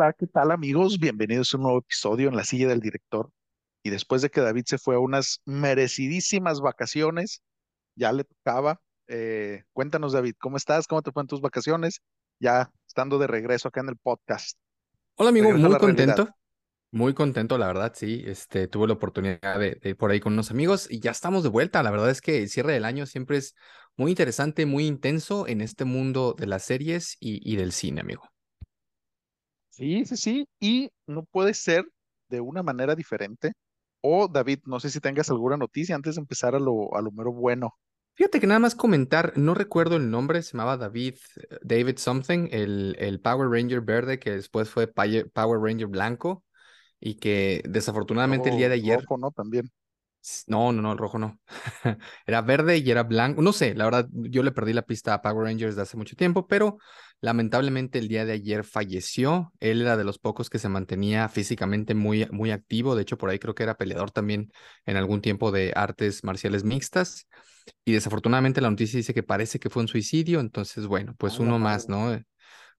Hola, ¿qué tal amigos? Bienvenidos a un nuevo episodio en la silla del director. Y después de que David se fue a unas merecidísimas vacaciones, ya le tocaba. Eh, cuéntanos, David, ¿cómo estás? ¿Cómo te fueron tus vacaciones? Ya estando de regreso acá en el podcast. Hola amigo, Regresa muy realidad. contento, muy contento, la verdad, sí. Este, tuve la oportunidad de, de ir por ahí con unos amigos y ya estamos de vuelta. La verdad es que el cierre del año siempre es muy interesante, muy intenso en este mundo de las series y, y del cine, amigo. Sí, sí, sí. Y no puede ser de una manera diferente. O, David, no sé si tengas alguna noticia antes de empezar a lo, a lo mero bueno. Fíjate que nada más comentar, no recuerdo el nombre, se llamaba David, eh, David something, el, el Power Ranger verde que después fue Power Ranger blanco y que desafortunadamente el día Luego de ayer rojo, ¿no? También. No, no, no, el rojo no. Era verde y era blanco. No sé, la verdad, yo le perdí la pista a Power Rangers de hace mucho tiempo, pero lamentablemente el día de ayer falleció. Él era de los pocos que se mantenía físicamente muy, muy activo. De hecho, por ahí creo que era peleador también en algún tiempo de artes marciales mixtas. Y desafortunadamente la noticia dice que parece que fue un suicidio. Entonces, bueno, pues uno más. ¿no?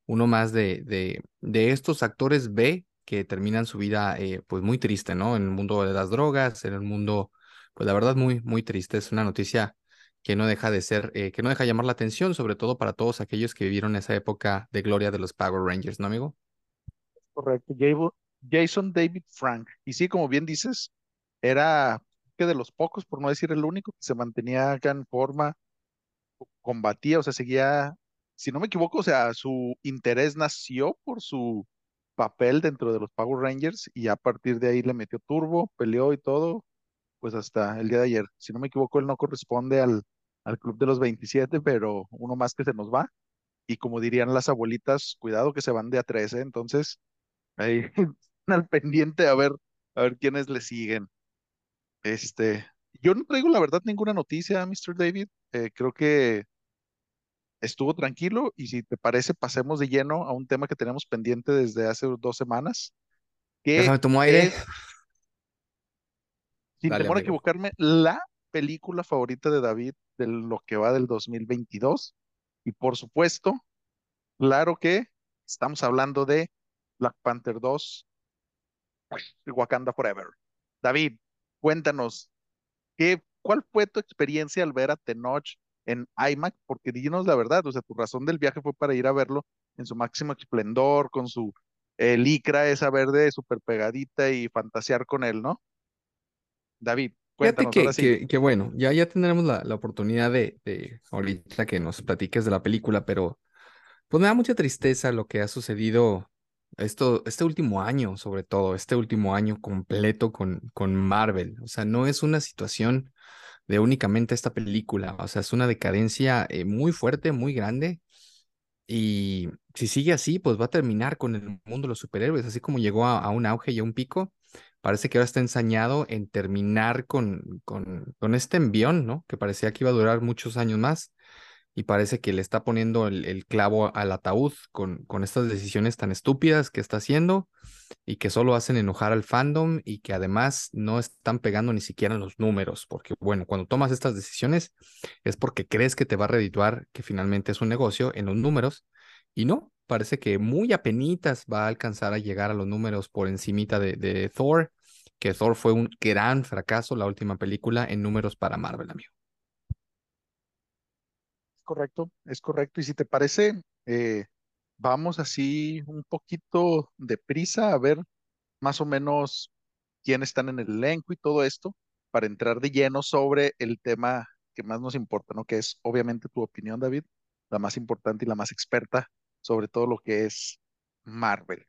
uno más de, de, de estos actores B que terminan su vida eh, pues muy triste, ¿no? En el mundo de las drogas, en el mundo, pues la verdad muy, muy triste. Es una noticia que no deja de ser, eh, que no deja de llamar la atención, sobre todo para todos aquellos que vivieron esa época de gloria de los Power Rangers, ¿no, amigo? Correcto. Jason David Frank. Y sí, como bien dices, era que de los pocos, por no decir el único, que se mantenía acá en forma, combatía, o sea, seguía, si no me equivoco, o sea, su interés nació por su papel dentro de los Power Rangers y a partir de ahí le metió turbo, peleó y todo, pues hasta el día de ayer. Si no me equivoco, él no corresponde al, al club de los 27, pero uno más que se nos va. Y como dirían las abuelitas, cuidado que se van de a 13, entonces ahí al pendiente a ver, a ver quiénes le siguen. Este, yo no traigo la verdad ninguna noticia, Mr. David. Eh, creo que estuvo tranquilo y si te parece, pasemos de lleno a un tema que tenemos pendiente desde hace dos semanas, que tomar aire. es, sin Dale, temor a equivocarme, la película favorita de David de lo que va del 2022. Y por supuesto, claro que estamos hablando de Black Panther 2, Wakanda Forever. David, cuéntanos, ¿qué, cuál fue tu experiencia al ver a Tenoch en IMAX? Porque dinos la verdad, o sea, tu razón del viaje fue para ir a verlo en su máximo esplendor, con su eh, licra esa verde súper pegadita y fantasear con él, ¿no? David, Fíjate cuéntanos, ahora que, sí. que, que bueno, ya, ya tendremos la, la oportunidad de, de ahorita que nos platiques de la película, pero Pues me da mucha tristeza lo que ha sucedido esto, este último año, sobre todo, este último año completo con, con Marvel. O sea, no es una situación de únicamente esta película, o sea, es una decadencia eh, muy fuerte, muy grande. Y si sigue así, pues va a terminar con el mundo de los superhéroes, así como llegó a, un auge y a un pico. Parece que ahora está ensañado en terminar con, con, con este envión, ¿no? Que parecía que iba a durar muchos años más y parece que le está poniendo el, clavo al ataúd con, con estas decisiones tan estúpidas que está haciendo y que solo hacen enojar al fandom y que además no están pegando ni siquiera los números, porque bueno, cuando tomas estas decisiones es porque crees que te va a redituar que finalmente es un negocio en los números y no, parece que muy apenitas va a alcanzar a llegar a los números por encimita de, de Thor, que Thor fue un gran fracaso la última película en números para Marvel, amigo. Correcto, es correcto. Y si te parece, eh, vamos así un poquito deprisa a ver más o menos quiénes están en el elenco y todo esto para entrar de lleno sobre el tema que más nos importa, ¿no? Que es obviamente tu opinión, David, la más importante y la más experta sobre todo lo que es Marvel.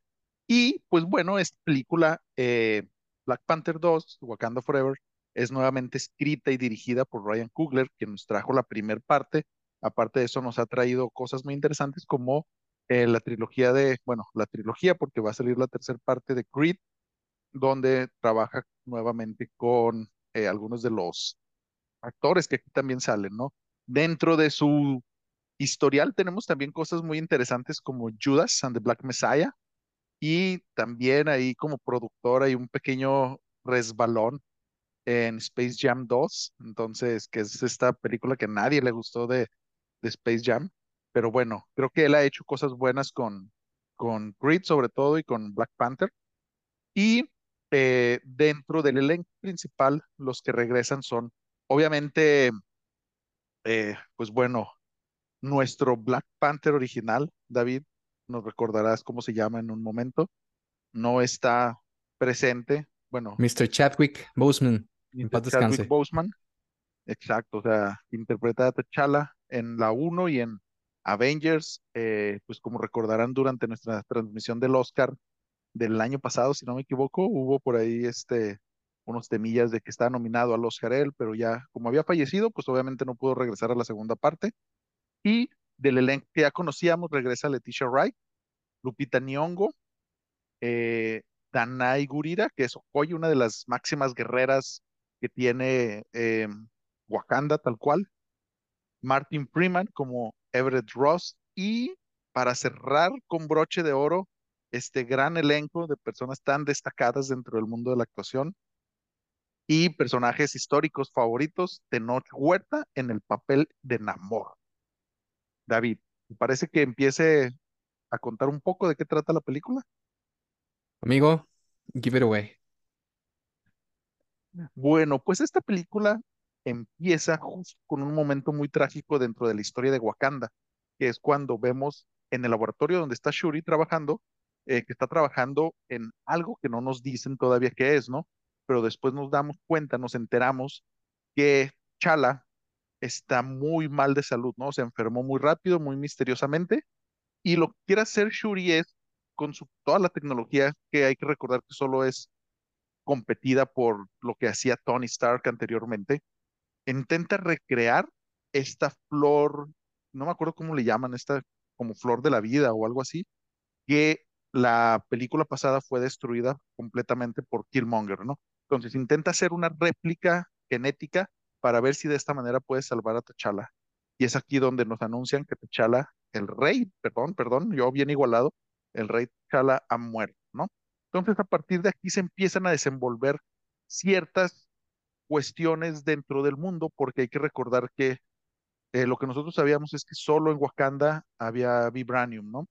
Y pues bueno, esta película, eh, Black Panther 2, Wakanda Forever, es nuevamente escrita y dirigida por Ryan Coogler, quien nos trajo la primera parte. Aparte de eso, nos ha traído cosas muy interesantes como eh, la trilogía de, bueno, la trilogía, porque va a salir la tercera parte de Creed, donde trabaja nuevamente con eh, algunos de los actores que aquí también salen, ¿no? Dentro de su historial tenemos también cosas muy interesantes como Judas and the Black Messiah y también ahí como productor hay un pequeño resbalón en Space Jam 2, entonces, que es esta película que a nadie le gustó de, de Space Jam, pero bueno, creo que él ha hecho cosas buenas con, con Creed sobre todo y con Black Panther. Y eh, dentro del elenco principal, los que regresan son, obviamente, eh, pues bueno, nuestro Black Panther original, David, nos recordarás cómo se llama en un momento, no está presente. Bueno, Mr. Chadwick Boseman, paz Chadwick. Boseman, exacto, o sea, interpreta a T'Challa en la 1 y en Avengers, eh, pues como recordarán durante nuestra transmisión del Oscar del año pasado, si no me equivoco, hubo por ahí este, unos temillas de que está nominado al Oscar él, pero ya como había fallecido, pues obviamente no pudo regresar a la segunda parte. Y del elenco que ya conocíamos, regresa Leticia Wright, Lupita Nyong'o, eh, Danai Gurira, que es hoy una de las máximas guerreras que tiene eh, Wakanda, tal cual, Martin Freeman como Everett Ross y para cerrar con broche de oro este gran elenco de personas tan destacadas dentro del mundo de la actuación y personajes históricos favoritos, Tenoch Huerta en el papel de Namor. David, ¿te parece que empiece a contar un poco de qué trata la película? Amigo, give it away. Bueno, pues esta película empieza justo con un momento muy trágico dentro de la historia de Wakanda, que es cuando vemos en el laboratorio donde está Shuri trabajando, eh, que está trabajando en algo que no nos dicen todavía qué es, ¿no? Pero después nos damos cuenta, nos enteramos que Chala está muy mal de salud, ¿no? Se enfermó muy rápido, muy misteriosamente, y lo que quiere hacer Shuri es, con toda la tecnología que hay que recordar que solo es competida por lo que hacía Tony Stark anteriormente, intenta recrear esta flor, no me acuerdo cómo le llaman, esta como flor de la vida o algo así, que la película pasada fue destruida completamente por Killmonger, ¿no? Entonces intenta hacer una réplica genética para ver si de esta manera puede salvar a T'Challa. Y es aquí donde nos anuncian que T'Challa, el rey, perdón, perdón, yo bien igualado, el rey T'Challa ha muerto, ¿no? Entonces a partir de aquí se empiezan a desenvolver ciertas cuestiones dentro del mundo, porque hay que recordar que eh, lo que nosotros sabíamos es que solo en Wakanda había vibranium, ¿no?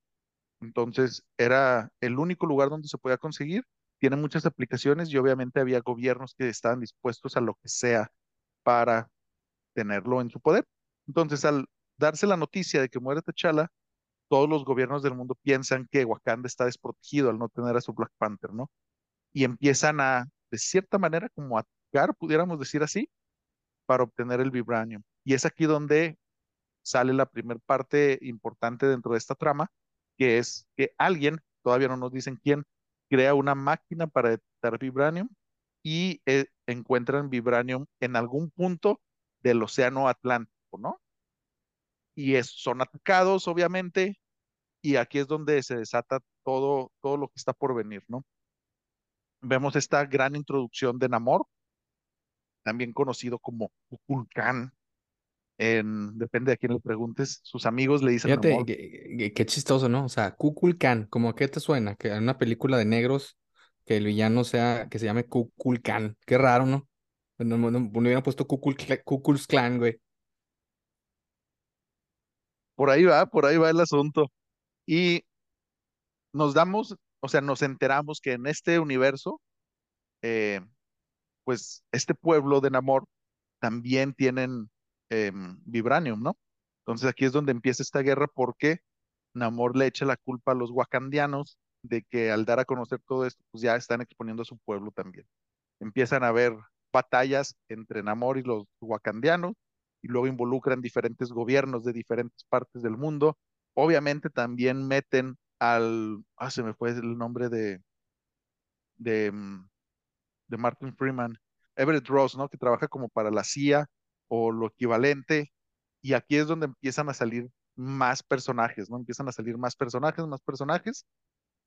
Entonces era el único lugar donde se podía conseguir. Tiene muchas aplicaciones y obviamente había gobiernos que estaban dispuestos a lo que sea para tenerlo en su poder. Entonces, al darse la noticia de que muere T'Challa, todos los gobiernos del mundo piensan que Wakanda está desprotegido al no tener a su Black Panther, ¿no? Y empiezan a, de cierta manera, como a pudiéramos decir así, para obtener el vibranium. Y es aquí donde sale la primera parte importante dentro de esta trama, que es que alguien, todavía no nos dicen quién, crea una máquina para detectar vibranium y eh, encuentran vibranium en algún punto del océano Atlántico, ¿no? Y es, son atacados, obviamente, y aquí es donde se desata todo, todo lo que está por venir, ¿no? Vemos esta gran introducción de Namor, también conocido como Kukulkan, en, depende de quién le preguntes, sus amigos le dicen Fíjate, qué, chistoso, ¿no? O sea, Kukulkan, ¿cómo a qué te suena? Que en una película de negros, que el villano sea, que se llame Kukulkan. Qué raro, ¿no? No, no, no, hubieran puesto Kukul, Kukul's Clan, güey. Por ahí va, por ahí va el asunto. Y nos damos, o sea, nos enteramos que en este universo, eh, pues este pueblo de Namor también tienen em, vibranium, ¿no? Entonces aquí es donde empieza esta guerra porque Namor le echa la culpa a los wakandianos de que al dar a conocer todo esto, pues ya están exponiendo a su pueblo también. Empiezan a haber batallas entre Namor y los wakandianos y luego involucran diferentes gobiernos de diferentes partes del mundo. Obviamente también meten al, ah, se me fue el nombre de, de, mm, de Martin Freeman, Everett Ross, ¿no? Que trabaja como para la CIA o lo equivalente. Y aquí es donde empiezan a salir más personajes, ¿no? Empiezan a salir más personajes, más personajes.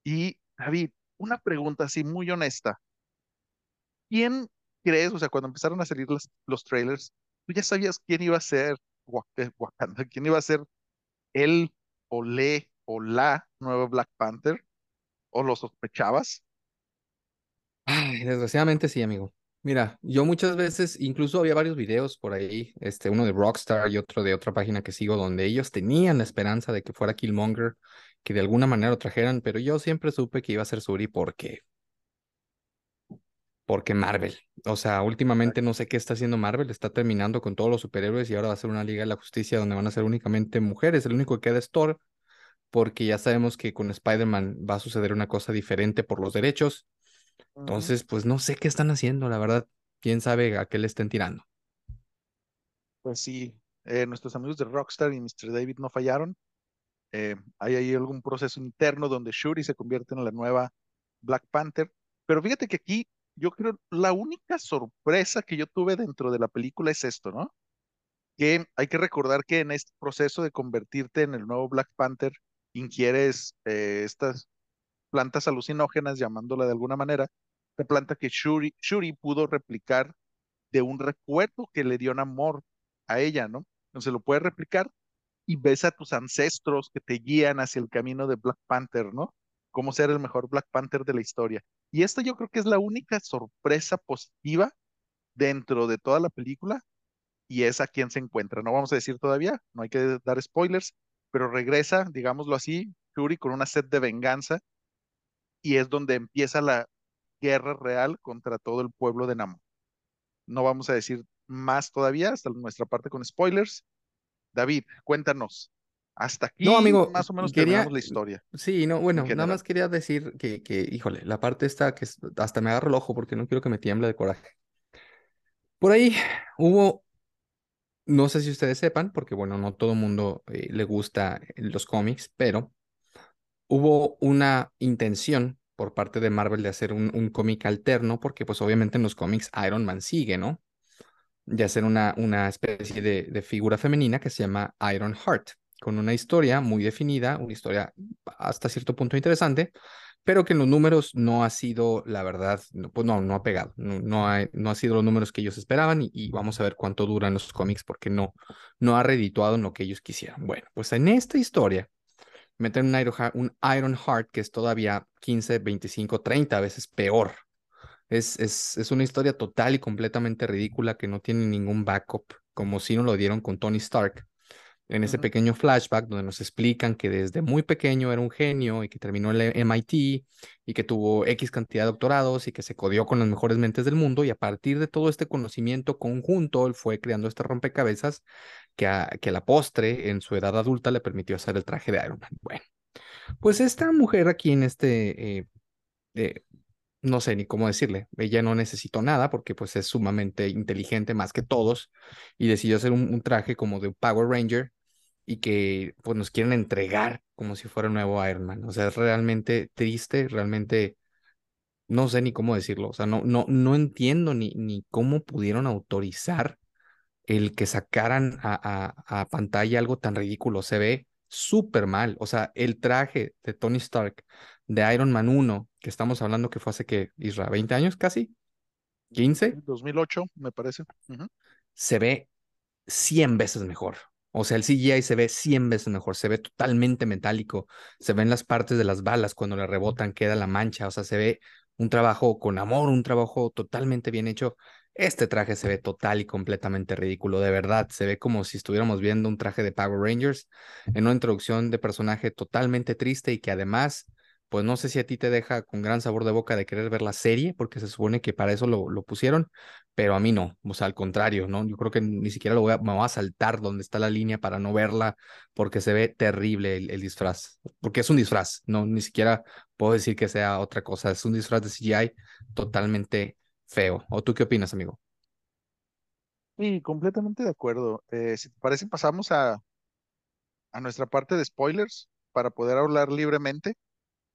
Y David, una pregunta así muy honesta. ¿Quién crees, o sea, cuando empezaron a salir los, trailers, tú ya sabías quién iba a ser eh, Wakanda, quién iba a ser él o le o la nueva Black Panther? ¿O lo sospechabas? Ay, desgraciadamente sí, amigo. Mira, yo muchas veces, incluso había varios videos por ahí, este, uno de Rockstar y otro de otra página que sigo, donde ellos tenían la esperanza de que fuera Killmonger, que de alguna manera lo trajeran, pero yo siempre supe que iba a ser Suri porque, porque Marvel. O sea, últimamente no sé qué está haciendo Marvel, está terminando con todos los superhéroes y ahora va a ser una Liga de la Justicia donde van a ser únicamente mujeres. El único que queda es Thor, porque ya sabemos que con Spider-Man va a suceder una cosa diferente por los derechos. Entonces, pues no sé qué están haciendo, la verdad. Quién sabe a qué le estén tirando. Pues sí, eh, nuestros amigos de Rockstar y Mr. David no fallaron. Eh, hay ahí algún proceso interno donde Shuri se convierte en la nueva Black Panther. Pero fíjate que aquí yo creo la única sorpresa que yo tuve dentro de la película es esto, ¿no? Que hay que recordar que en este proceso de convertirte en el nuevo Black Panther, ingieres eh, estas plantas alucinógenas, llamándola de alguna manera, la planta que Shuri, Shuri pudo replicar de un recuerdo que le dio un amor a ella, ¿no? Entonces lo puede replicar y ves a tus ancestros que te guían hacia el camino de Black Panther, ¿no? Cómo ser el mejor Black Panther de la historia. Y esta yo creo que es la única sorpresa positiva dentro de toda la película y es a quien se encuentra. No vamos a decir todavía, no hay que dar spoilers, pero regresa, digámoslo así, Shuri con una sed de venganza y es donde empieza la guerra real contra todo el pueblo de Namor. No vamos a decir más todavía hasta nuestra parte con spoilers. David, cuéntanos. Hasta aquí No, amigo, más o menos quería, terminamos la historia sí, no, bueno, en nada más quería decir que, que, híjole, la parte esta que hasta me agarro el ojo porque no quiero que me tiemble de coraje. Por ahí hubo, no sé si ustedes sepan, porque bueno, no todo el mundo eh, le gusta los cómics, pero hubo una intención por parte de Marvel de hacer un, un cómic alterno, porque pues obviamente en los cómics Iron Man sigue, ¿no? De hacer una, una especie de, figura femenina que se llama Iron Heart, con una historia muy definida, una historia hasta cierto punto interesante, pero que en los números no ha sido, la verdad, no, pues no, no ha pegado, no, no, ha, sido los números que ellos esperaban y, y vamos a ver cuánto duran los cómics porque no, no ha redituado en lo que ellos quisieran. Bueno, pues en esta historia meten un Iron, Heart, un Iron Heart que es todavía 15, 25, 30 veces peor. Es, es, es una historia total y completamente ridícula que no tiene ningún backup, como si nos lo dieron con Tony Stark en ese pequeño flashback donde nos explican que desde muy pequeño era un genio y que terminó el MIT y que tuvo X cantidad de doctorados y que se codió con las mejores mentes del mundo y a partir de todo este conocimiento conjunto él fue creando este rompecabezas que a, que a la postre en su edad adulta le permitió hacer el traje de Iron Man. Bueno, pues esta mujer aquí en este... Eh, eh, no sé ni cómo decirle, ella no necesitó nada porque pues es sumamente inteligente más que todos y decidió hacer un, un traje como de Power Ranger y que pues nos quieren entregar como si fuera un nuevo Iron Man. O sea, es realmente triste, realmente no sé ni cómo decirlo. O sea, no, no, no entiendo ni, ni cómo pudieron autorizar el que sacaran a, a, a pantalla algo tan ridículo. Se ve súper mal. O sea, el traje de Tony Stark de Iron Man 1, que estamos hablando que fue hace que, Isra, 20 años casi, 15, 2008, me parece. Se ve 100 veces mejor. O sea, el CGI se ve 100 veces mejor, se ve totalmente metálico, se ven las partes de las balas cuando le rebotan, queda la mancha, o sea, se ve un trabajo con amor, un trabajo totalmente bien hecho. Este traje se ve total y completamente ridículo, de verdad, se ve como si estuviéramos viendo un traje de Power Rangers en una introducción de personaje totalmente triste y que además, pues no sé si a ti te deja con gran sabor de boca de querer ver la serie, porque se supone que para eso lo, lo pusieron, pero a mí no, o sea, al contrario, ¿no? Yo creo que ni siquiera lo voy a, me voy a saltar donde está la línea para no verla, porque se ve terrible el, el disfraz, porque es un disfraz, no, ni siquiera puedo decir que sea otra cosa, es un disfraz de CGI totalmente feo. ¿O tú qué opinas, amigo? Sí, completamente de acuerdo. Eh, si te parece, pasamos a, a nuestra parte de spoilers para poder hablar libremente.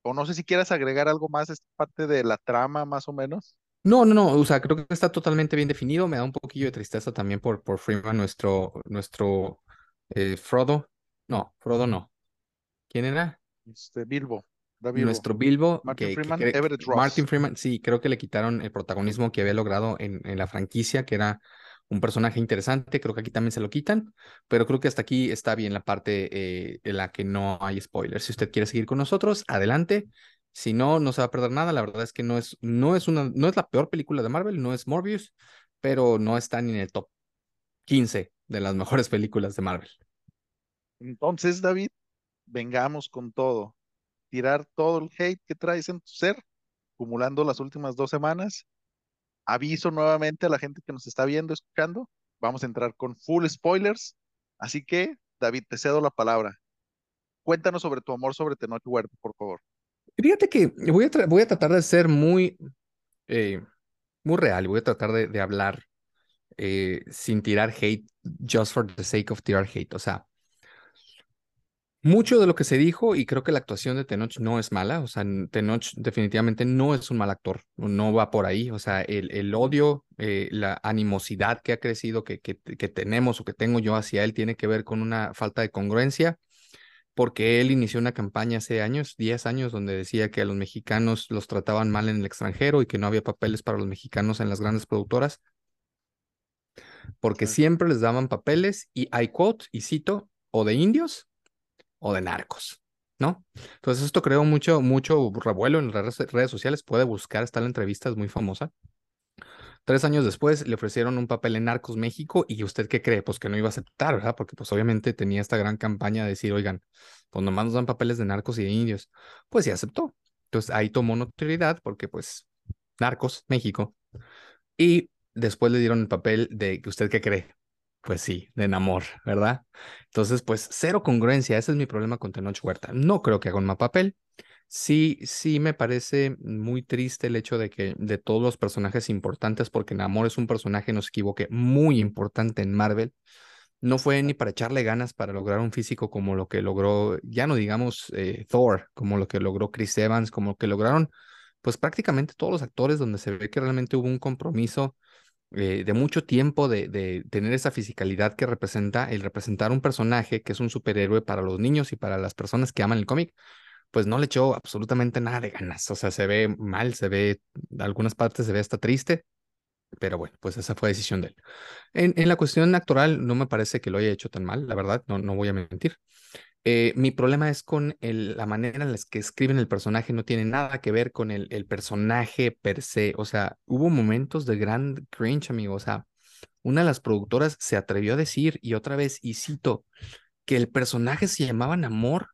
O no sé si quieras agregar algo más a esta parte de la trama, más o menos. No, no, no, o sea, creo que está totalmente bien definido, me da un poquillo de tristeza también por, por Freeman, nuestro, nuestro eh, Frodo, no, Frodo no, ¿quién era? Este, Bilbo, Bilbo. nuestro Bilbo, Martin que, Freeman, que Everett Martin Ross. Freeman, sí, creo que le quitaron el protagonismo que había logrado en, en la franquicia, que era un personaje interesante, creo que aquí también se lo quitan, pero creo que hasta aquí está bien la parte eh, en la que no hay spoilers. Si usted quiere seguir con nosotros, adelante. Si no, no se va a perder nada. La verdad es que no es, no es una, no es la peor película de Marvel, no es Morbius, pero no está ni en el top 15 de las mejores películas de Marvel. Entonces, David, vengamos con todo. Tirar todo el hate que traes en tu ser, acumulando las últimas dos semanas. Aviso nuevamente a la gente que nos está viendo, escuchando. Vamos a entrar con full spoilers. Así que, David, te cedo la palabra. Cuéntanos sobre tu amor sobre Tenoch por favor. Fíjate que voy a, voy a tratar de ser muy, eh, muy real. Voy a tratar de, de hablar eh, sin tirar hate, just for the sake of tirar hate. O sea, mucho de lo que se dijo, y creo que la actuación de Tenoch no es mala, o sea, Tenoch definitivamente no es un mal actor, no va por ahí, o sea, el, el odio, eh, la animosidad que ha crecido, que, que, que, tenemos o que tengo yo hacia él, tiene que ver con una falta de congruencia, porque él inició una campaña hace años, 10 años, donde decía que a los mexicanos los trataban mal en el extranjero y que no había papeles para los mexicanos en las grandes productoras, porque siempre les daban papeles y I quote, y cito, o de indios o de narcos, ¿no? Entonces esto creó mucho, mucho revuelo en las redes sociales, puede buscar, está la entrevista, es muy famosa. Tres años después le ofrecieron un papel en Narcos México y usted qué cree? Pues que no iba a aceptar, ¿verdad? Porque pues obviamente tenía esta gran campaña de decir, oigan, pues nomás nos dan papeles de narcos y de indios. Pues sí aceptó. Entonces ahí tomó notoriedad porque pues Narcos México. Y después le dieron el papel de usted qué cree? Pues sí, de enamor, ¿verdad? Entonces, pues cero congruencia, ese es mi problema con Tenoch Huerta. No creo que haga un mal papel. Sí, sí me parece muy triste el hecho de que de todos los personajes importantes, porque Namor es un personaje, no se equivoque, muy importante en Marvel, no fue ni para echarle ganas para lograr un físico como lo que logró, ya no digamos eh, Thor, como lo que logró Chris Evans, como lo que lograron, pues prácticamente todos los actores donde se ve que realmente hubo un compromiso eh, de mucho tiempo de, de, tener esa fisicalidad que representa el representar un personaje que es un superhéroe para los niños y para las personas que aman el cómic, pues no le echó absolutamente nada de ganas. O sea, se ve mal, se ve, en algunas partes se ve hasta triste, pero bueno, pues esa fue decisión de él. En, en la cuestión actoral, no me parece que lo haya hecho tan mal, la verdad, no, no voy a mentir. Eh, mi problema es con el, la manera en la que escriben el personaje, no tiene nada que ver con el, el personaje per se. O sea, hubo momentos de gran cringe, amigo. O sea, una de las productoras se atrevió a decir, y otra vez, y cito, que el personaje se llamaba Namor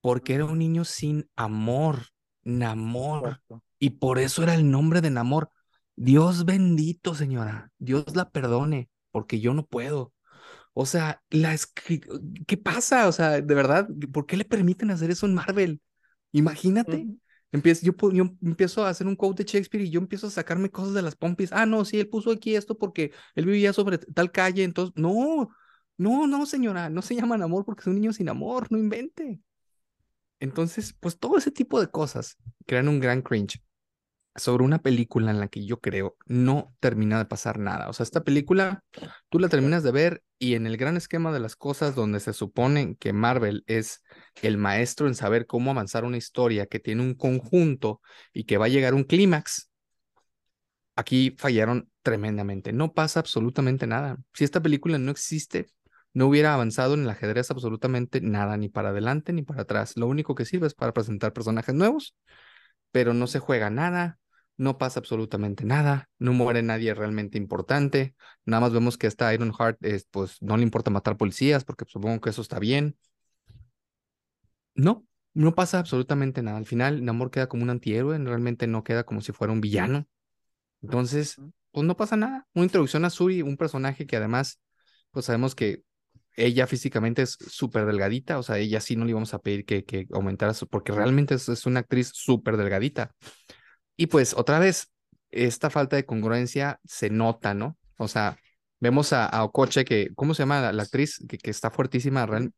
porque era un niño sin amor, Namor. Y por eso era el nombre de Namor. Dios bendito, señora. Dios la perdone, porque yo no puedo. O sea, la ¿qué pasa? O sea, de verdad, ¿por qué le permiten hacer eso en Marvel? Imagínate. Empiezo, yo, yo, empiezo a hacer un quote de Shakespeare y yo empiezo a sacarme cosas de las pompis. Ah, no, sí, él puso aquí esto porque él vivía sobre tal calle, entonces, no, no, no, señora, no se llaman amor porque es un niño sin amor, no invente. Entonces, pues todo ese tipo de cosas crean un gran cringe sobre una película en la que yo creo no termina de pasar nada. O sea, esta película tú la terminas de ver y en el gran esquema de las cosas donde se supone que Marvel es el maestro en saber cómo avanzar una historia que tiene un conjunto y que va a llegar a un clímax, aquí fallaron tremendamente. No pasa absolutamente nada. Si esta película no existe, no hubiera avanzado en el ajedrez absolutamente nada, ni para adelante ni para atrás. Lo único que sirve es para presentar personajes nuevos, pero no se juega nada, no pasa absolutamente nada, no muere nadie realmente importante, nada más vemos que esta Ironheart, pues no le importa matar policías porque supongo que eso está bien. No, no pasa absolutamente nada. Al final, Namor queda como un antihéroe, realmente no queda como si fuera un villano. Entonces, pues no pasa nada. Una introducción a Suri, un personaje que además, pues sabemos que ella físicamente es súper delgadita, o sea, ella sí no le íbamos a pedir que, que aumentara, su, porque realmente es, es una actriz súper delgadita. Y pues otra vez, esta falta de congruencia se nota, ¿no? O sea, vemos a, a Okoche, que, ¿cómo se llama la, actriz? Que, que, está fuertísima. Real...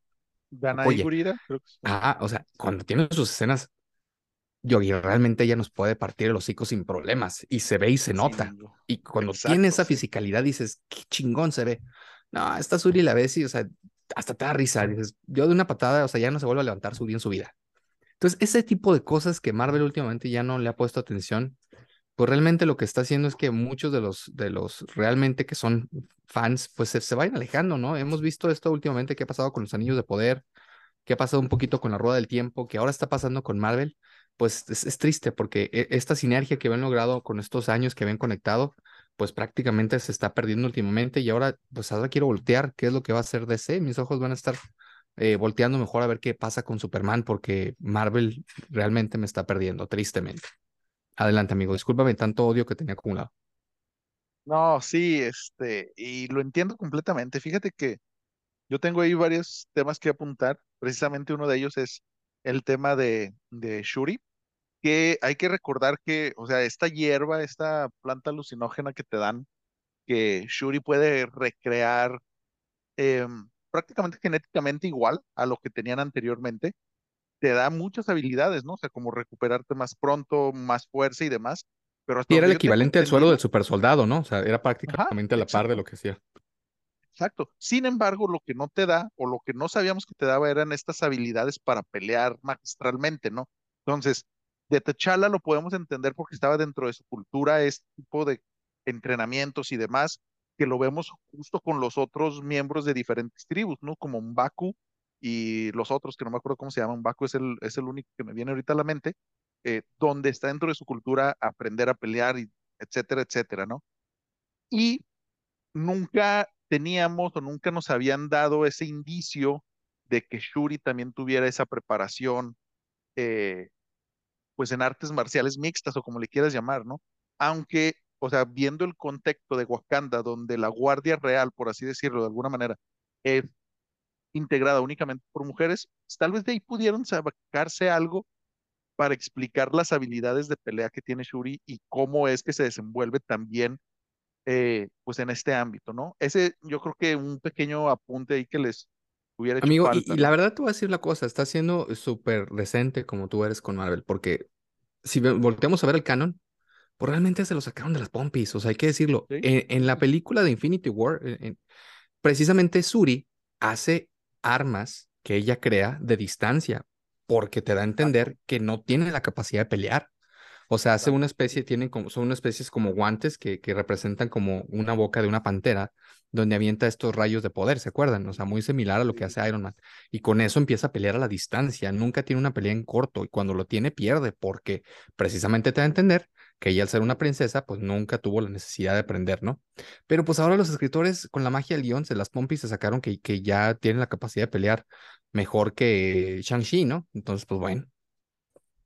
Oye, Gurira, creo que Ah, o sea, cuando tiene sus escenas, Yogi, realmente ella nos puede partir el hocico sin problemas y se ve y se nota. Sí, y cuando exacto, tiene esa sí. fisicalidad, dices, qué chingón se ve. No, esta Suri la ves y, o sea, hasta te da risa. Dices, yo de una patada, o sea, ya no se vuelve a levantar Suri en su vida. Entonces, ese tipo de cosas que Marvel últimamente ya no le ha puesto atención, pues realmente lo que está haciendo es que muchos de los, de los realmente que son fans, pues se, se vayan alejando, ¿no? Hemos visto esto últimamente que ha pasado con los Anillos de Poder, que ha pasado un poquito con la Rueda del Tiempo, que ahora está pasando con Marvel, pues es, es triste porque e- esta sinergia que habían logrado con estos años que habían conectado, pues prácticamente se está perdiendo últimamente y ahora, pues ahora quiero voltear, ¿qué es lo que va a hacer DC? Mis ojos van a estar eh, volteando mejor a ver qué pasa con Superman porque Marvel realmente me está perdiendo, tristemente. Adelante, amigo, discúlpame tanto odio que tenía acumulado. No, sí, este, y lo entiendo completamente. Fíjate que yo tengo ahí varios temas que apuntar. Precisamente uno de ellos es el tema de, de Shuri, que hay que recordar que, o sea, esta hierba, esta planta alucinógena que te dan, que Shuri puede recrear em, prácticamente genéticamente igual a lo que tenían anteriormente, te da muchas habilidades, ¿no? O sea, como recuperarte más pronto, más fuerza y demás. Pero hasta Y era el equivalente al suelo del entendido, super soldado, ¿no? O sea, era ajá, prácticamente a la par de lo que hacía. Exacto. Sin embargo, lo que no te da o lo que no sabíamos que te daba eran estas habilidades para pelear magistralmente, ¿no? Entonces, de T'Challa lo podemos entender porque estaba dentro de su cultura este tipo de entrenamientos y demás, que lo vemos justo con los otros miembros de diferentes tribus, ¿no? Como M'Baku y los otros, que no me acuerdo cómo se llaman. M'Baku es el, es el único que me viene ahorita a la mente, eh, donde está dentro de su cultura aprender a pelear etcétera, etcétera, ¿no? Y nunca teníamos o nunca nos habían dado ese indicio de que Shuri también tuviera esa preparación, eh, pues en artes marciales mixtas o como le quieras llamar, ¿no? Aunque, o sea, viendo el contexto de Wakanda, donde la Guardia Real, por así decirlo de alguna manera, es integrada únicamente por mujeres, pues, tal vez de ahí pudieron sacarse algo para explicar las habilidades de pelea que tiene Shuri y cómo es que se desenvuelve también eh, pues en este ámbito, ¿no? Ese yo creo que un pequeño apunte ahí que les hubiera hecho Amigo, y, falta, y la verdad te voy a decir la cosa, está siendo súper decente como tú eres con Marvel, porque si volteamos a ver el canon, pues realmente se lo sacaron de las pompis, o sea, hay que decirlo. Sí, En, la película de Infinity War, en- en- precisamente Suri hace armas que ella crea de distancia, porque te da a exacto, entender que no tiene la capacidad de pelear. O sea, hace una especie, tienen como, son unas especies como guantes que, que representan como una boca de una pantera, donde avienta estos rayos de poder, ¿se acuerdan? O sea, muy similar a lo que hace Iron Man. Y con eso empieza a pelear a la distancia. Nunca tiene una pelea en corto y cuando lo tiene pierde porque precisamente te da a entender que ella al ser una princesa, pues nunca tuvo la necesidad de aprender, ¿no? Pero pues ahora los escritores con la magia del guion se las pompis se sacaron que, que ya tienen la capacidad de pelear mejor que Shang-Chi, ¿no? Entonces, pues bueno.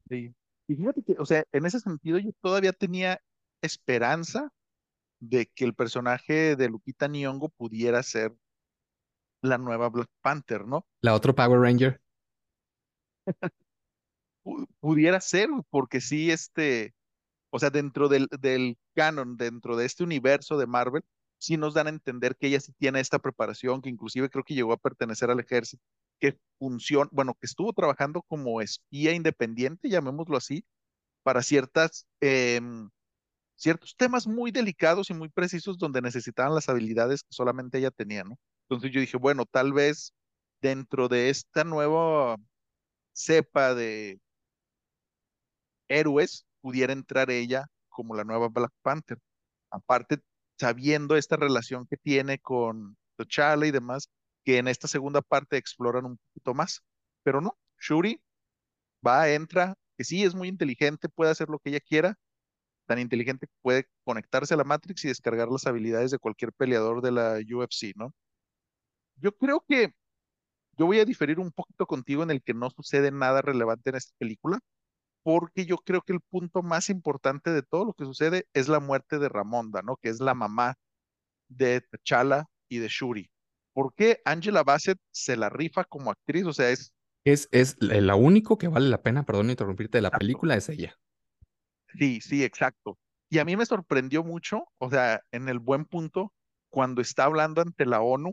sí. Y fíjate que, o sea, en ese sentido yo todavía tenía esperanza de que el personaje de Lupita Nyong'o pudiera ser la nueva Black Panther, ¿no? La otro Power Ranger. Pu- pudiera ser, porque sí, este, O sea, dentro del, del canon, dentro de este universo de Marvel, sí nos dan a entender que ella sí tiene esta preparación, que inclusive creo que llegó a pertenecer al ejército, que funciona, bueno, que estuvo trabajando como espía independiente, llamémoslo así, para ciertas, em, ciertos temas muy delicados y muy precisos donde necesitaban las habilidades que solamente ella tenía, ¿no? Entonces yo dije, bueno, tal vez dentro de esta nueva cepa de héroes pudiera entrar ella como la nueva Black Panther. Aparte, sabiendo esta relación que tiene con T'Challa y demás, que en esta segunda parte exploran un poquito más. Pero no, Shuri va, entra, que sí es muy inteligente, puede hacer lo que ella quiera, tan inteligente que puede conectarse a la Matrix y descargar las habilidades de cualquier peleador de la UFC, ¿no? Yo creo que yo voy a diferir un poquito contigo en el que no sucede nada relevante en esta película porque yo creo que el punto más importante de todo lo que sucede es la muerte de Ramonda, ¿no? Que es la mamá de T'Challa y de Shuri. ¿Por qué Angela Bassett se la rifa como actriz? O sea, es Es, es la único que vale la pena, perdón interrumpirte, de la exacto. película es ella. Sí, sí, exacto. Y a mí me sorprendió mucho, o sea, en el buen punto, cuando está hablando ante la ONU,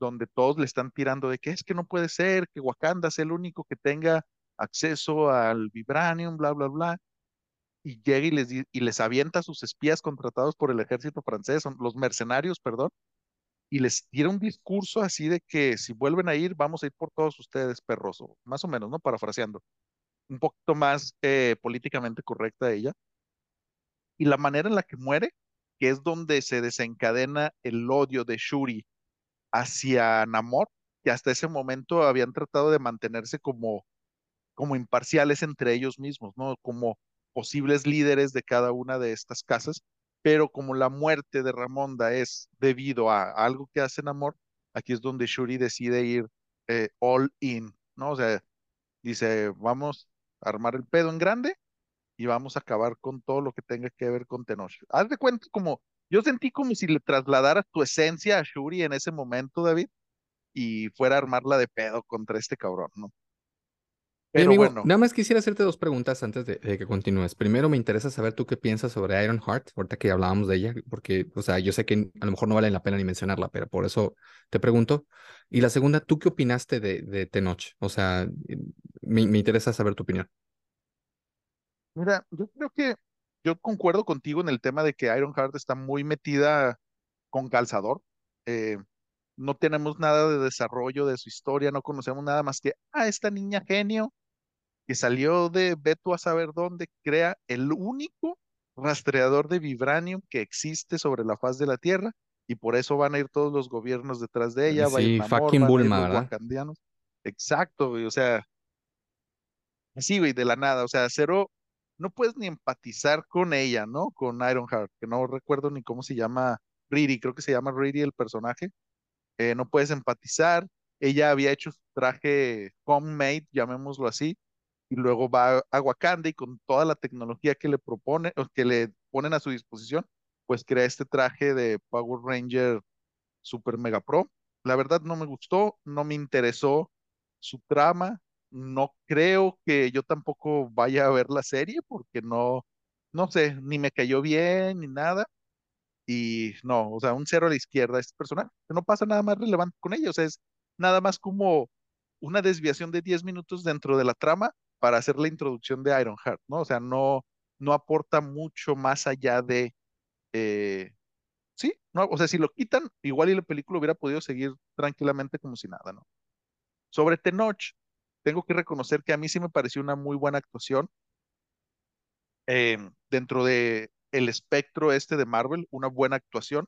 donde todos le están tirando de que es que no puede ser, que Wakanda sea el único que tenga acceso al vibranium, bla, bla, bla. y llega y les, y les avienta a sus espías contratados por el ejército francés, los mercenarios, perdón, y les diera un discurso así de que si vuelven a ir, vamos a ir por todos ustedes, perros, más o menos, ¿no? Parafraseando, un poquito más eh, políticamente correcta ella. Y la manera en la que muere, que es donde se desencadena el odio de Shuri hacia Namor, que hasta ese momento habían tratado de mantenerse como como imparciales entre ellos mismos, ¿no? Como posibles líderes de cada una de estas casas, pero como la muerte de Ramonda es debido a, algo que hace amor, aquí es donde Shuri decide ir eh, all in, ¿no? O sea, dice, vamos a armar el pedo en grande y vamos a acabar con todo lo que tenga que ver con Tenoch. Haz de cuenta como, yo sentí como si le trasladaras tu esencia a Shuri en ese momento, David, y fuera a armarla de pedo contra este cabrón, ¿no? Pero amigo, bueno. Nada más quisiera hacerte dos preguntas antes de, que continúes. Primero, me interesa saber tú qué piensas sobre Iron Heart, ahorita que hablábamos de ella, porque, o sea, yo sé que a lo mejor no vale la pena ni mencionarla, pero por eso te pregunto. Y la segunda, ¿tú qué opinaste de, de Tenoch? O sea, me, me interesa saber tu opinión. Mira, yo creo que yo concuerdo contigo en el tema de que Iron Heart está muy metida con calzador. Eh, no tenemos nada de desarrollo de su historia, no conocemos nada más que, ah, esta niña genio que salió de Beto a saber dónde, crea el único rastreador de vibranium que existe sobre la faz de la Tierra y por eso van a ir todos los gobiernos detrás de ella, sí, fucking. Exacto, o sea, así, güey, de la nada, o sea, cero, no puedes ni empatizar con ella, ¿no? Con Ironheart, que no recuerdo ni cómo se llama, Riri, creo que se llama Riri el personaje, eh, no puedes empatizar, ella había hecho su traje homemade, llamémoslo así, y luego va a Wakanda y con toda la tecnología que le propone, o que le ponen a su disposición, pues crea este traje de Power Ranger Super Mega Pro. La verdad no me gustó, no me interesó su trama, no creo que yo tampoco vaya a ver la serie porque no, no sé, ni me cayó bien ni nada. Y no, o sea, un cero a la izquierda este personaje. No pasa nada más relevante con sea, es nada más como una desviación de 10 minutos dentro de la trama para hacer la introducción de Ironheart, ¿no? O sea, no, no aporta mucho más allá de, eh, sí, no, o sea, si lo quitan, igual y la película hubiera podido seguir tranquilamente como si nada, ¿no? Sobre Tenoch, tengo que reconocer que a mí sí me pareció una muy buena actuación. Em, dentro de el espectro este de Marvel, una buena actuación.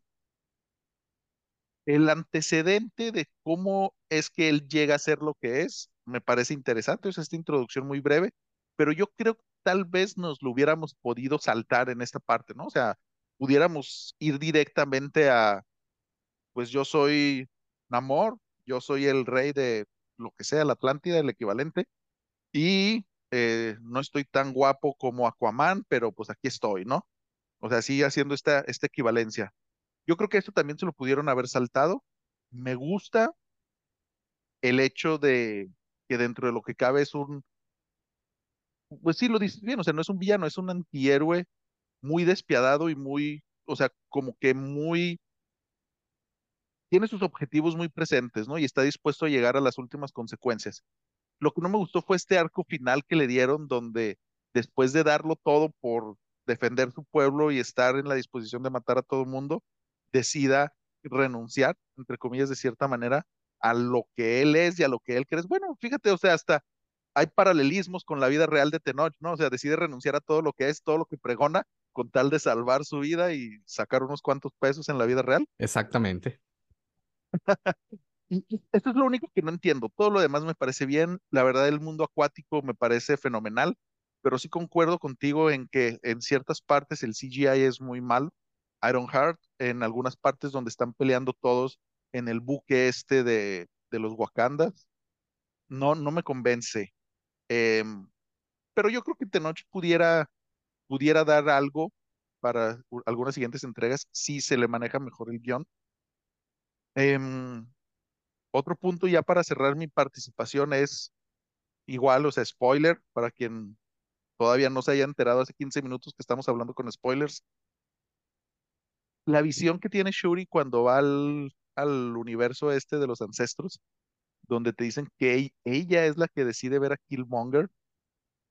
El antecedente de cómo es que él llega a ser lo que es, me parece interesante, es esta introducción muy breve, pero yo creo que tal vez nos lo hubiéramos podido saltar en esta parte, ¿no? O sea, pudiéramos ir directamente a, pues yo soy Namor, yo soy el rey de lo que sea, la Atlántida, el equivalente, y eh, no estoy tan guapo como Aquaman, pero pues aquí estoy, ¿no? O sea, sigue haciendo esta, esta equivalencia. Yo creo que esto también se lo pudieron haber saltado. Me gusta el hecho de que dentro de lo que cabe es un, pues sí, lo dices bien, o sea, no es un villano, es un antihéroe muy despiadado y muy, o sea, como que muy, tiene sus objetivos muy presentes, ¿no? Y está dispuesto a llegar a las últimas consecuencias. Lo que no me gustó fue este arco final que le dieron donde después de darlo todo por defender su pueblo y estar en la disposición de matar a todo el mundo, decida renunciar, entre comillas, de cierta manera, a lo que él es y a lo que él cree. Bueno, fíjate, o sea, hasta hay paralelismos con la vida real de Tenoch, ¿no? O sea, decide renunciar a todo lo que es, todo lo que pregona, con tal de salvar su vida y sacar unos cuantos pesos en la vida real. Exactamente. y esto es lo único que no entiendo. Todo lo demás me parece bien. La verdad, el mundo acuático me parece fenomenal pero sí concuerdo contigo en que en ciertas partes el CGI es muy malo. Ironheart, en algunas partes donde están peleando todos en el buque este de, de los Wakandas, no, no me convence. Em, pero yo creo que Tenoch pudiera, pudiera dar algo para algunas siguientes entregas si se le maneja mejor el guion. Em, otro punto ya para cerrar mi participación es igual, o sea, spoiler, para quien todavía no se haya enterado hace 15 minutos que estamos hablando con spoilers. La visión que tiene Shuri cuando va al, al universo este de los ancestros, donde te dicen que ella es la que decide ver a Killmonger,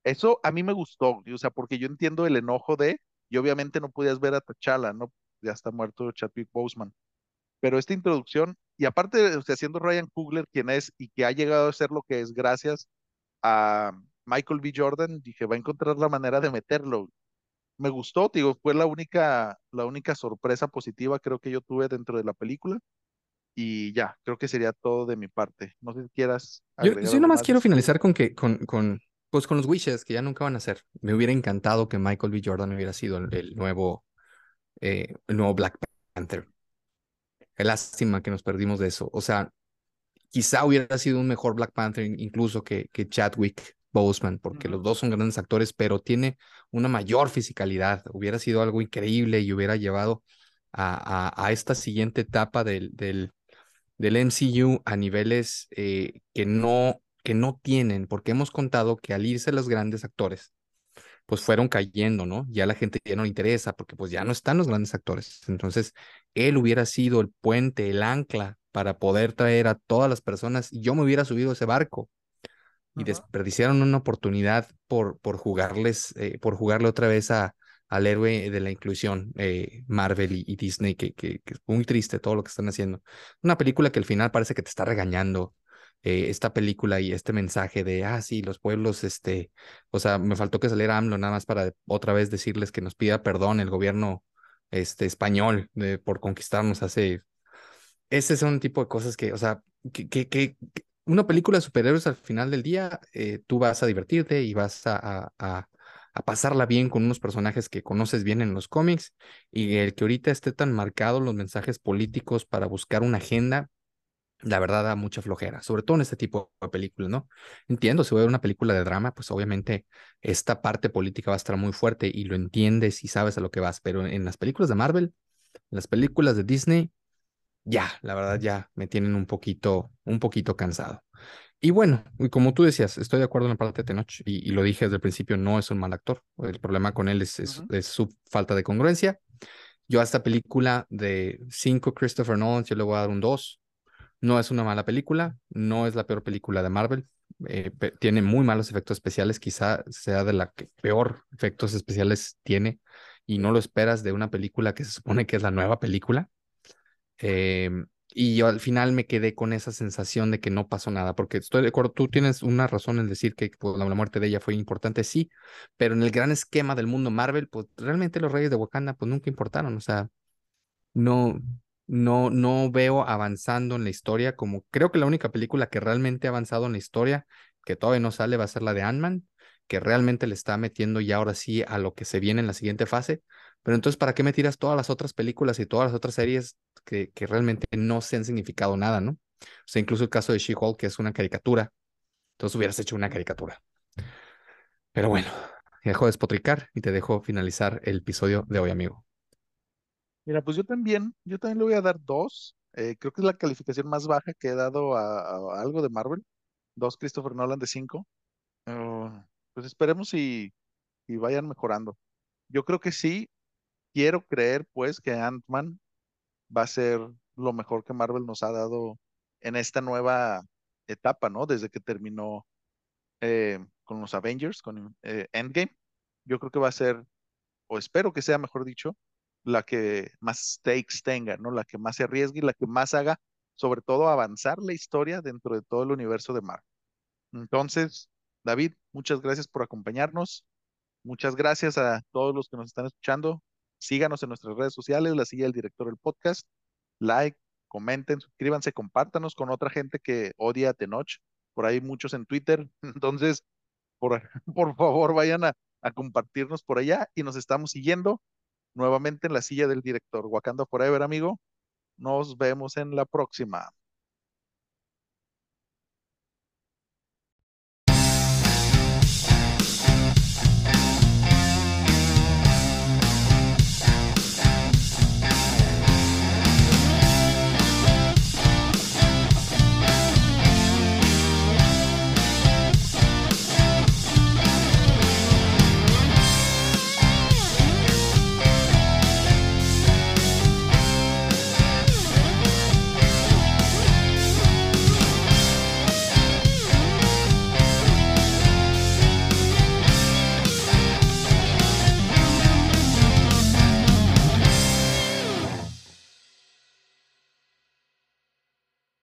eso a mí me gustó, o sea, porque yo entiendo el enojo de, y obviamente no podías ver a T'Challa, ¿no? Ya está muerto Chadwick Boseman. Pero esta introducción, y aparte, o sea, siendo Ryan Coogler quien es y que ha llegado a ser lo que es gracias a, Michael B. Jordan, dije, va a encontrar la manera de meterlo. Me gustó, digo, fue la única, la única sorpresa positiva creo que yo tuve dentro de la película. Y ya, creo que sería todo de mi parte. No sé si quieras. Yo, yo nomás quiero finalizar con que, con, con, pues con los wishes que ya nunca van a ser. Me hubiera encantado que Michael B. Jordan hubiera sido el, nuevo, eh, el nuevo Black Panther. Qué lástima que nos perdimos de eso. O sea, quizá hubiera sido un mejor Black Panther incluso que, que Chadwick Boseman, porque los dos son grandes actores, pero tiene una mayor fisicalidad. Hubiera sido algo increíble y hubiera llevado a, a, esta siguiente etapa del, del, del MCU a niveles eh, que, no, que no tienen, porque hemos contado que al irse los grandes actores, pues fueron cayendo, ¿no? Ya la gente ya no le interesa porque pues ya no están los grandes actores. Entonces, él hubiera sido el puente, el ancla para poder traer a todas las personas y yo me hubiera subido a ese barco y desperdiciaron una oportunidad por, por jugarles, eh, por jugarle otra vez a, al héroe de la inclusión, eh, Marvel y, Disney, que, que, es muy triste todo lo que están haciendo. Una película que al final parece que te está regañando, eh, esta película y este mensaje de, ah, sí, los pueblos, este, o sea, me faltó que saliera AMLO nada más para otra vez decirles que nos pida perdón el gobierno este, español de, por conquistarnos hace... Ese son un tipo de cosas que, o sea, que, que, que una película de superhéroes al final del día, eh, tú vas a divertirte y vas a, a, pasarla bien con unos personajes que conoces bien en los cómics y el que ahorita esté tan marcado los mensajes políticos para buscar una agenda, la verdad da mucha flojera, sobre todo en este tipo de películas, ¿no? Entiendo, si voy a ver una película de drama, pues obviamente esta parte política va a estar muy fuerte y lo entiendes y sabes a lo que vas, pero en las películas de Marvel, en las películas de Disney, ya, la verdad ya me tienen un poquito, un poquito cansado. Y bueno, y como tú decías, estoy de acuerdo en la parte de Tenoch y, y, lo dije desde el principio, no es un mal actor. El problema con él es, es, su falta de congruencia. Yo a esta película de cinco Christopher Nolan, yo le voy a dar un 2. No es una mala película, no es la peor película de Marvel. Eh, tiene muy malos efectos especiales, quizá sea de la que peor efectos especiales tiene y no lo esperas de una película que se supone que es la nueva película. Em, y yo al final me quedé con esa sensación de que no pasó nada, porque estoy de acuerdo, tú tienes una razón en decir que pues, la muerte de ella fue importante, sí, pero en el gran esquema del mundo Marvel, pues realmente los reyes de Wakanda pues nunca importaron, o sea, no, no, no veo avanzando en la historia como creo que la única película que realmente ha avanzado en la historia, que todavía no sale, va a ser la de Ant-Man, que realmente le está metiendo ya ahora sí a lo que se viene en la siguiente fase, pero entonces, ¿para qué me tiras todas las otras películas y todas las otras series que, realmente no se han significado nada, ¿no? O sea, incluso el caso de She-Hulk, que es una caricatura. Entonces hubieras hecho una caricatura. Pero bueno, dejo de despotricar y te dejo finalizar el episodio de hoy, amigo. Mira, pues yo también, yo también le voy a dar dos. Eh, creo que es la calificación más baja que he dado a, algo de Marvel. Dos Christopher Nolan de cinco. Ah, pues esperemos y, y vayan mejorando. Yo creo que sí, quiero creer pues que Ant-Man va a ser lo mejor que Marvel nos ha dado en esta nueva etapa, ¿no? Desde que terminó eh, con los Avengers, con eh, Endgame. Yo creo que va a ser, o espero que sea, mejor dicho, la que más stakes tenga, ¿no? La que más se arriesgue y la que más haga, sobre todo, avanzar la historia dentro de todo el universo de Marvel. Entonces, David, muchas gracias por acompañarnos. Muchas gracias a todos los que nos están escuchando. Síganos en nuestras redes sociales, la silla del director del podcast. Like, comenten, suscríbanse, compártanos con otra gente que odia a Tenoch. Por ahí muchos en Twitter. Entonces, por, por favor, vayan a, a compartirnos por allá y nos estamos siguiendo nuevamente en la silla del director. Wakanda Forever, amigo. Nos vemos en la próxima.